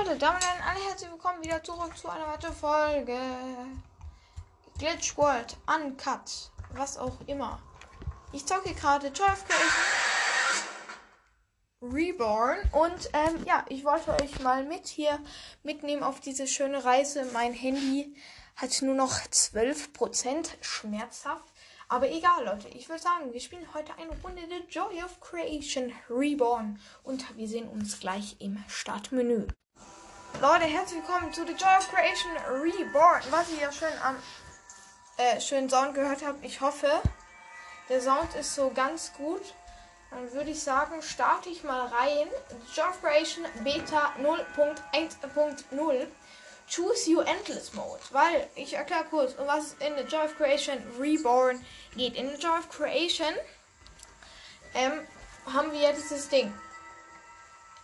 Leute, damit dann alle herzlich willkommen wieder zurück zu einer weiteren Folge. Glitch World, Uncut, was auch immer. Ich zocke gerade Joy of Creation Reborn und ähm, ja, ich wollte euch mal mit hier mitnehmen auf diese schöne Reise. Mein Handy hat nur noch 12% schmerzhaft. Aber egal, Leute. Ich würde sagen, wir spielen heute eine Runde The Joy of Creation Reborn. Und wir sehen uns gleich im Startmenü. Leute, herzlich willkommen zu The Joy of Creation Reborn. Was ihr ja schön am äh, schönen Sound gehört habt. Ich hoffe, der Sound ist so ganz gut. Dann würde ich sagen, starte ich mal rein. The Joy of Creation Beta 0.1.0. Choose You Endless Mode. Weil, ich erkläre kurz, um was es in The Joy of Creation Reborn geht. In The Joy of Creation ähm, haben wir ja dieses Ding.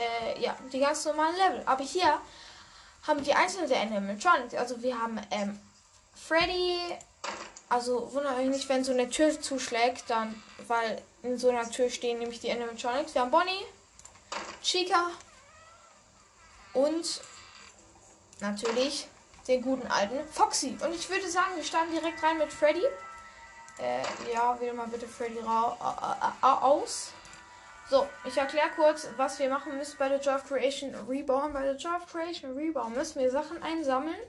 Äh, ja, die ganz normalen Level. Aber hier haben wir die einzelnen Animatronics. Also wir haben ähm, Freddy. Also wundert euch nicht, wenn so eine Tür zuschlägt, dann, weil in so einer Tür stehen nämlich die Animatronics. Wir haben Bonnie, Chica und natürlich den guten alten Foxy. Und ich würde sagen, wir starten direkt rein mit Freddy. Äh, ja, wähle mal bitte Freddy ra aus. So, ich erkläre kurz, was wir machen müssen bei der of Creation Reborn. Bei der of Creation Reborn müssen wir Sachen einsammeln.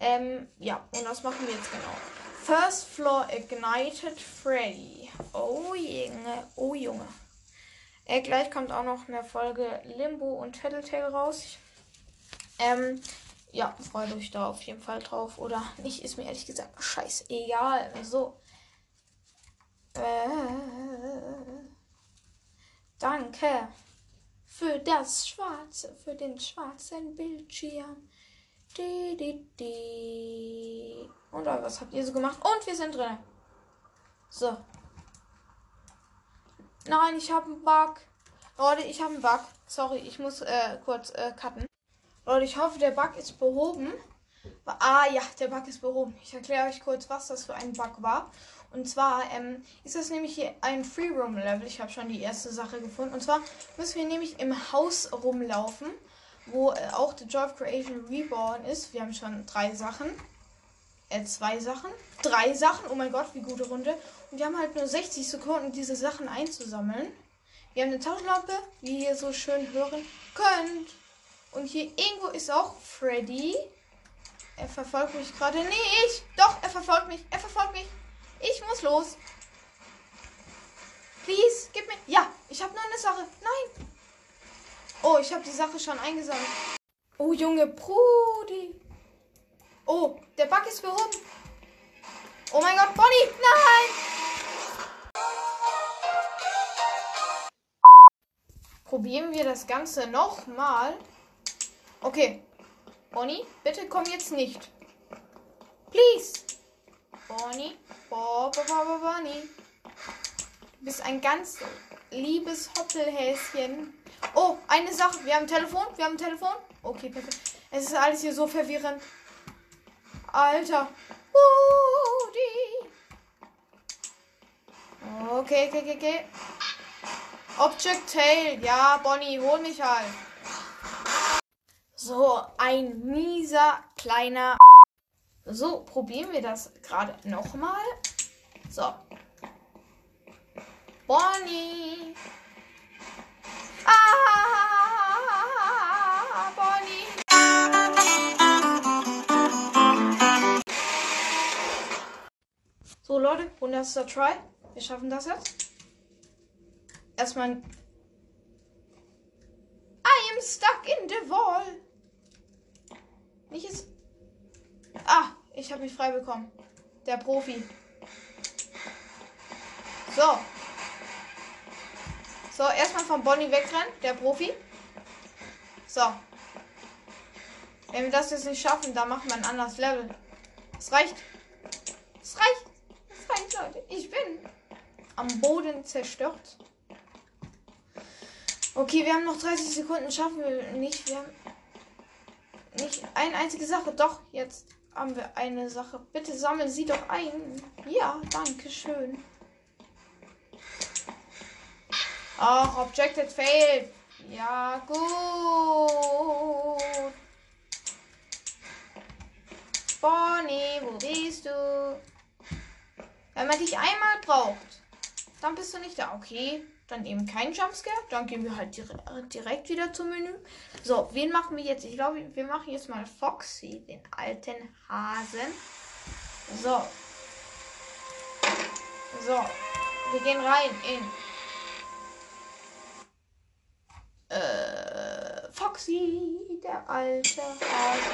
Ähm, ja, und das machen wir jetzt genau. First Floor Ignited Freddy. Oh Junge, oh Junge. Äh, gleich kommt auch noch eine Folge Limbo und Tattletale raus. Ähm, ja, freut euch da auf jeden Fall drauf. Oder nicht, ist mir ehrlich gesagt scheißegal. So. Äh, danke für das Schwarze, für den schwarzen Bildschirm. Die, die, die. Und was habt ihr so gemacht? Und wir sind drin. So. Nein, ich habe einen Bug. Leute, ich habe einen Bug. Sorry, ich muss äh, kurz äh, cutten. Leute, ich hoffe, der Bug ist behoben. Ah ja, der Bug ist behoben. Ich erkläre euch kurz, was das für ein Bug war. Und zwar ähm, ist das nämlich hier ein Free Roam Level. Ich habe schon die erste Sache gefunden. Und zwar müssen wir nämlich im Haus rumlaufen, wo äh, auch The Joy of Creation Reborn ist. Wir haben schon drei Sachen. Äh, zwei Sachen. Drei Sachen. Oh mein Gott, wie gute Runde. Und wir haben halt nur 60 Sekunden, diese Sachen einzusammeln. Wir haben eine Taschenlampe, wie ihr so schön hören könnt. Und hier irgendwo ist auch Freddy. Er verfolgt mich gerade. Nee, ich. Doch, er verfolgt mich. Er verfolgt mich. Ich muss los. Please, gib mir. Ja, ich habe noch eine Sache. Nein. Oh, ich habe die Sache schon eingesammelt. Oh, Junge Brudi. Oh, der Bug ist behoben. Oh mein Gott, Bonnie. Nein. Probieren wir das Ganze nochmal. Okay. Bonnie, bitte komm jetzt nicht. Please. Bonnie. Bo, bo, bo. Du bist ein ganz liebes Hoppelhäschen. Oh, eine Sache. Wir haben ein Telefon. Wir haben ein Telefon. Okay, perfekt. Es ist alles hier so verwirrend. Alter. Woody. Okay, okay, okay, okay. Object Tail. Ja, Bonnie, hol mich halt. So, ein mieser kleiner. So, probieren wir das gerade nochmal. So. Bonnie. Ah, Bonnie. So, Leute, 100. Try. Wir schaffen das jetzt. Erstmal. I am stuck in the wall. Nicht ist. Ah, ich habe mich frei bekommen. Der Profi. So. So, erstmal von Bonnie wegrennen. Der Profi. So. Wenn wir das jetzt nicht schaffen, dann machen wir ein anderes Level. Es reicht. Es reicht. Es reicht, Leute. Ich bin am Boden zerstört. Okay, wir haben noch 30 Sekunden. Schaffen wir nicht. Wir haben nicht eine einzige Sache. Doch, jetzt haben wir eine Sache. Bitte sammeln Sie doch ein. Ja, danke schön. Ach, Objected failed. Ja, gut. Bonnie, wo bist du? Wenn man dich einmal braucht, dann bist du nicht da. Okay dann eben kein Jumpscare. Dann gehen wir halt direkt wieder zum Menü. So, wen machen wir jetzt? Ich glaube, wir machen jetzt mal Foxy, den alten Hasen. So. So. Wir gehen rein in. Äh, Foxy, der alte Hase.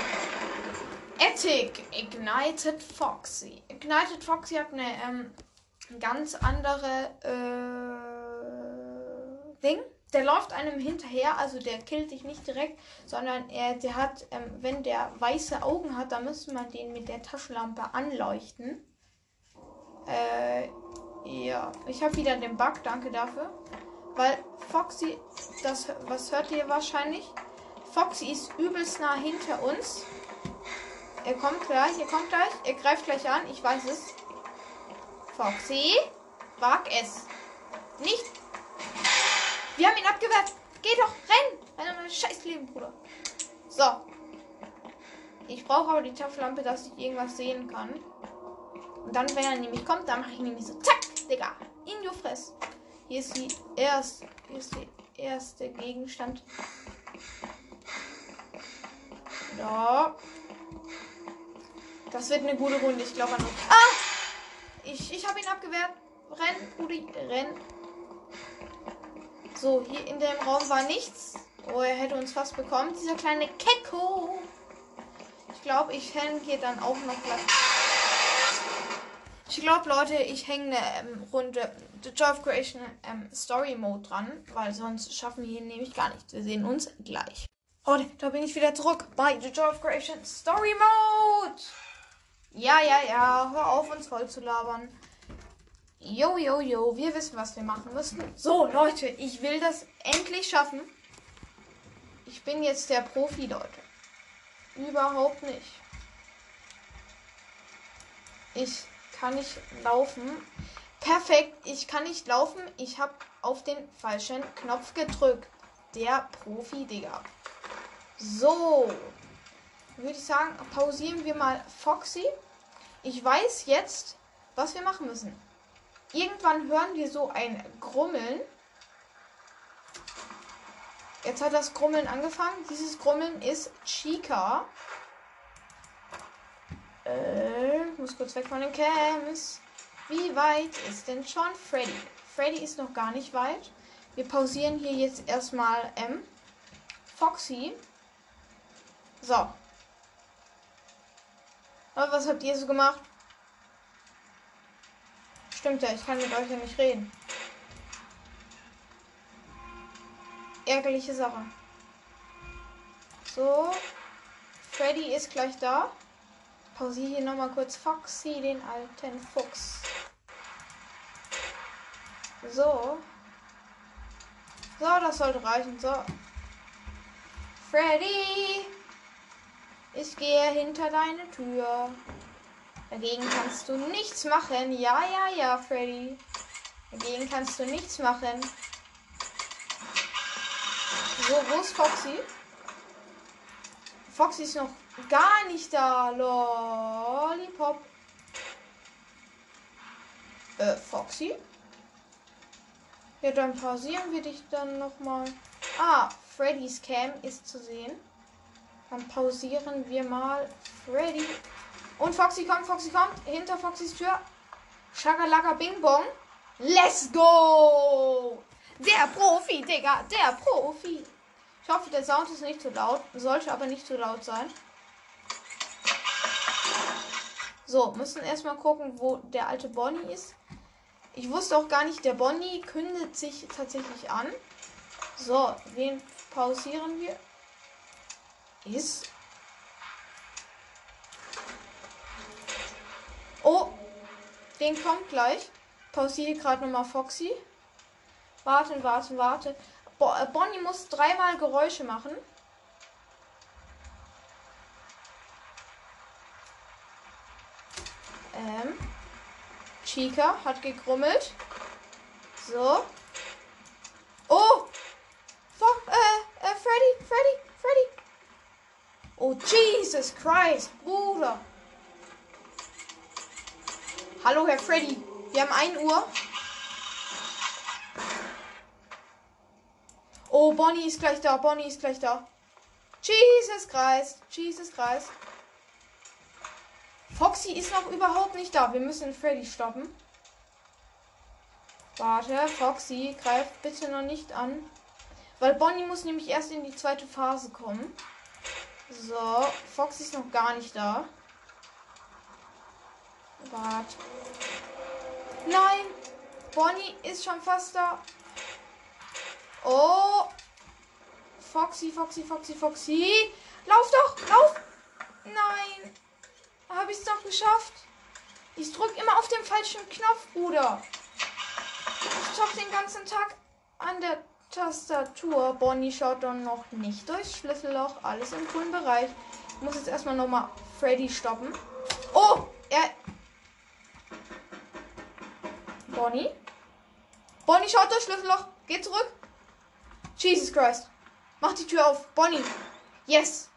Ethic Ignited Foxy. Ignited Foxy hat eine ähm, ganz andere äh, Ding. Der läuft einem hinterher, also der killt dich nicht direkt, sondern er, der hat, ähm, wenn der weiße Augen hat, dann müsste man den mit der Taschenlampe anleuchten. Äh, ja, ich habe wieder den Bug, danke dafür. Weil Foxy, das, was hört ihr wahrscheinlich? Foxy ist übelst nah hinter uns. Er kommt gleich, er kommt gleich, er greift gleich an, ich weiß es. Foxy, wag es. Nicht. Wir haben ihn abgewehrt. Geh doch, renn. Renn mein scheiß Leben, Bruder. So. Ich brauche aber die Tafellampe, dass ich irgendwas sehen kann. Und dann, wenn er nämlich kommt, dann mache ich nämlich so, zack, Digga, in die Fresse. Hier ist die erste, hier ist die erste Gegenstand. Ja. Das wird eine gute Runde, ich glaube an uns. Ah! Ich, ich habe ihn abgewehrt. Renn, Rudi, renn. So, hier in dem Raum war nichts. Oh, er hätte uns fast bekommen. Dieser kleine Kecko. Ich glaube, ich hänge hier dann auch noch gleich. Ich glaube, Leute, ich hänge eine ähm, Runde The Joy of Creation ähm, Story Mode dran, weil sonst schaffen wir hier nämlich gar nichts. Wir sehen uns gleich. Oh, da bin ich wieder zurück bei The Joy of Creation Story Mode. Ja, ja, ja. Hör auf, uns voll zu labern. Jo, jo, jo. Wir wissen, was wir machen müssen. So, Leute, ich will das endlich schaffen. Ich bin jetzt der Profi, Leute. Überhaupt nicht. Ich kann nicht laufen. Perfekt, ich kann nicht laufen. Ich habe auf den falschen Knopf gedrückt. Der Profi, Digga. So, würde ich sagen, pausieren wir mal Foxy. Ich weiß jetzt, was wir machen müssen. Irgendwann hören wir so ein Grummeln. Jetzt hat das Grummeln angefangen. Dieses Grummeln ist Chica. Äh, muss kurz weg von den Cams. Wie weit ist denn schon Freddy? Freddy ist noch gar nicht weit. Wir pausieren hier jetzt erstmal M. Foxy. So, aber was habt ihr so gemacht? Stimmt ja, ich kann mit euch ja nicht reden. Ärgerliche Sache. So. Freddy ist gleich da. Pausiere hier nochmal kurz Foxy, den alten Fuchs. So. So, das sollte reichen. So. Freddy! Ich gehe hinter deine Tür. Dagegen kannst du nichts machen. Ja, ja, ja, Freddy. Dagegen kannst du nichts machen. So, wo ist Foxy? Foxy ist noch gar nicht da. Lollipop. Äh, Foxy? Ja, dann pausieren wir dich dann nochmal. Ah, Freddys Cam ist zu sehen. Dann pausieren wir mal Freddy. Und Foxy kommt, Foxy kommt. Hinter Foxys Tür. Shakalaka Bing Bong. Let's go! Der Profi, Digga. Der Profi. Ich hoffe, der Sound ist nicht zu laut. Sollte aber nicht zu laut sein. So, müssen erstmal gucken, wo der alte Bonnie ist. Ich wusste auch gar nicht, der Bonnie kündet sich tatsächlich an. So, wen pausieren wir? ist. Oh, den kommt gleich. Pausiere gerade nochmal Foxy. Warten, warten, warten. Bo äh, Bonnie muss dreimal Geräusche machen. Ähm. Chica hat gegrummelt. So. Oh! Fuck, äh, äh, Freddy, Freddy, Freddy. Oh, Jesus Christ, Bruder. Hallo, Herr Freddy. Wir haben 1 Uhr. Oh, Bonnie ist gleich da. Bonnie ist gleich da. Jesus Christ. Jesus Christ. Foxy ist noch überhaupt nicht da. Wir müssen Freddy stoppen. Warte, Foxy, greift bitte noch nicht an. Weil Bonnie muss nämlich erst in die zweite Phase kommen. So, Foxy ist noch gar nicht da. Warte. Nein! Bonnie ist schon fast da. Oh! Foxy, Foxy, Foxy, Foxy. Lauf doch! Lauf! Nein! Habe ich es doch geschafft? Ich drücke immer auf den falschen Knopf, Bruder. Ich zock den ganzen Tag an der Tastatur. Bonnie schaut dann noch nicht durchs Schlüsselloch. Alles im grünen Bereich. Ich muss jetzt erstmal nochmal Freddy stoppen. Oh! Er. Bonnie? Bonnie schaut durchs Schlüsselloch. Geh zurück. Jesus Christ. Mach die Tür auf. Bonnie. Yes.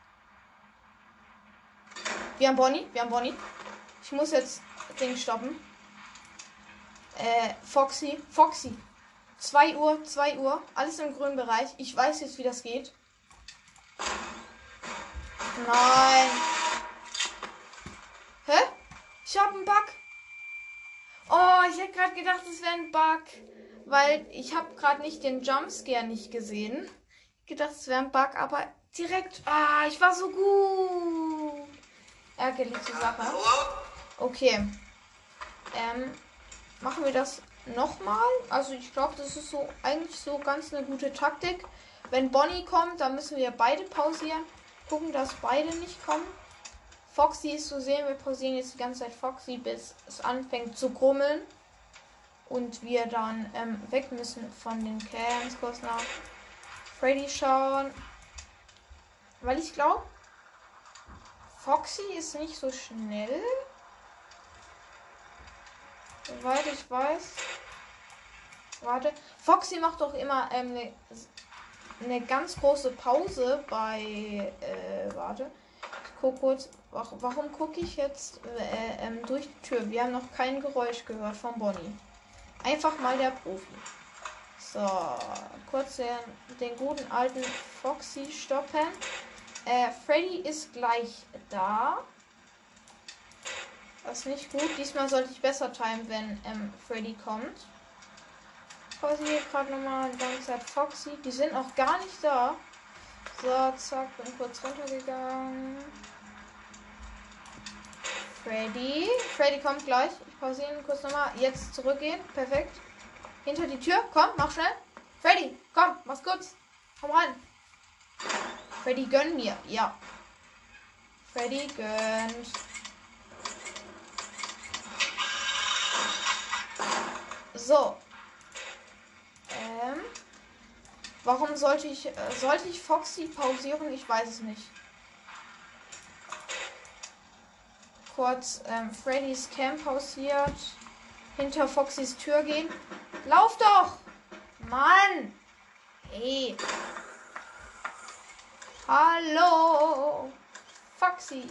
Wir haben Bonnie. Wir haben Bonnie. Ich muss jetzt Ding stoppen. Äh, Foxy. Foxy. 2 Uhr, 2 Uhr. Alles im grünen Bereich. Ich weiß jetzt, wie das geht. Nein. Hä? Ich habe einen Bug. Oh, ich hätte gerade gedacht, es wäre ein Bug. Weil ich habe gerade nicht den Jumpscare nicht gesehen. Ich gedacht, es wäre ein Bug, aber direkt. Ah, ich war so gut. Ärgerliche Sache. Okay. Ähm, machen wir das nochmal. Also ich glaube, das ist so eigentlich so ganz eine gute Taktik. Wenn Bonnie kommt, dann müssen wir beide pausieren. Gucken, dass beide nicht kommen. Foxy ist zu sehen. Wir pausieren jetzt die ganze Zeit Foxy, bis es anfängt zu grummeln. Und wir dann ähm, weg müssen von den Camps. Kurz nach Freddy schauen. Weil ich glaube, Foxy ist nicht so schnell. Soweit ich weiß. Warte. Foxy macht doch immer eine ähm, ne, ne ganz große Pause bei. Äh, warte. Ich guck kurz. Warum, warum gucke ich jetzt äh, ähm, durch die Tür? Wir haben noch kein Geräusch gehört von Bonnie. Einfach mal der Profi. So, kurz den, den guten alten Foxy stoppen. Äh, Freddy ist gleich da. Das ist nicht gut. Diesmal sollte ich besser timen, wenn ähm, Freddy kommt. Quasi hier gerade nochmal ganze Zeit Foxy. Die sind auch gar nicht da. So, zack, bin kurz runtergegangen. Freddy. Freddy kommt gleich. Ich pausiere kurz nochmal. Jetzt zurückgehen. Perfekt. Hinter die Tür. Komm, mach schnell. Freddy, komm, mach's kurz. Komm rein. Freddy, gönn mir. Ja. Freddy gönnt. So. Ähm. Warum sollte ich. Äh, sollte ich Foxy pausieren? Ich weiß es nicht. Kurz ähm, Freddys Camp pausiert. Hinter Foxys Tür gehen. Lauf doch! Mann! Hey! Hallo! Foxy!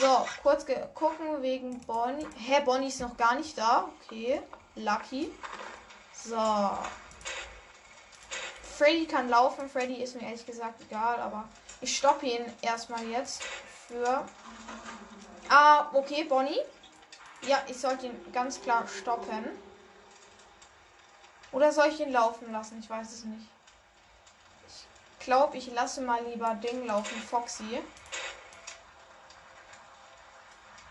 So, kurz gucken wegen Bonnie. Hä, Bonnie ist noch gar nicht da. Okay. Lucky. So. Freddy kann laufen. Freddy ist mir ehrlich gesagt egal, aber ich stoppe ihn erstmal jetzt für. Ah, okay, Bonnie. Ja, ich sollte ihn ganz klar stoppen. Oder soll ich ihn laufen lassen? Ich weiß es nicht. Ich glaube, ich lasse mal lieber Ding laufen, Foxy.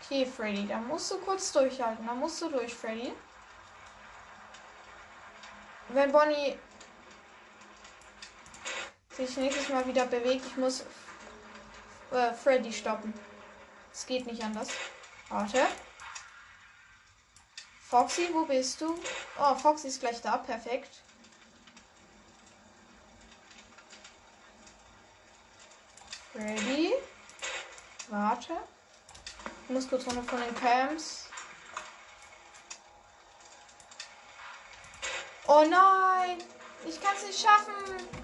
Okay, Freddy, da musst du kurz durchhalten. Da musst du durch, Freddy. Wenn Bonnie sich nächstes Mal wieder bewegt, ich muss äh, Freddy stoppen. Es geht nicht anders. Warte. Foxy, wo bist du? Oh, Foxy ist gleich da. Perfekt. Freddy. Warte. Ich muss kurz runter von den Camps. Oh nein! Ich kann es nicht schaffen!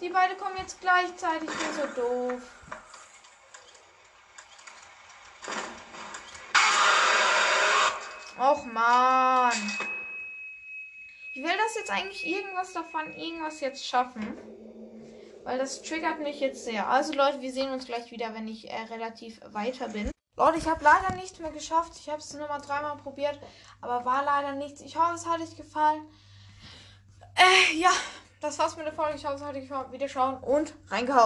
Die beiden kommen jetzt gleichzeitig. Ich bin so doof. Och man. Ich will das jetzt eigentlich irgendwas davon, irgendwas jetzt schaffen. Weil das triggert mich jetzt sehr. Also Leute, wir sehen uns gleich wieder, wenn ich äh, relativ weiter bin. Leute, ich habe leider nichts mehr geschafft. Ich habe es nur mal dreimal probiert, aber war leider nichts. Ich hoffe, es hat euch gefallen. Äh, ja, das war's mit der Folge. Ich hoffe, es hat euch gefallen. Wieder schauen und reingehauen.